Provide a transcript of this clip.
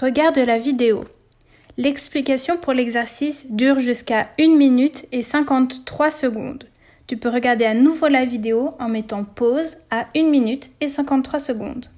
Regarde la vidéo. L'explication pour l'exercice dure jusqu'à 1 minute et 53 secondes. Tu peux regarder à nouveau la vidéo en mettant pause à 1 minute et 53 secondes.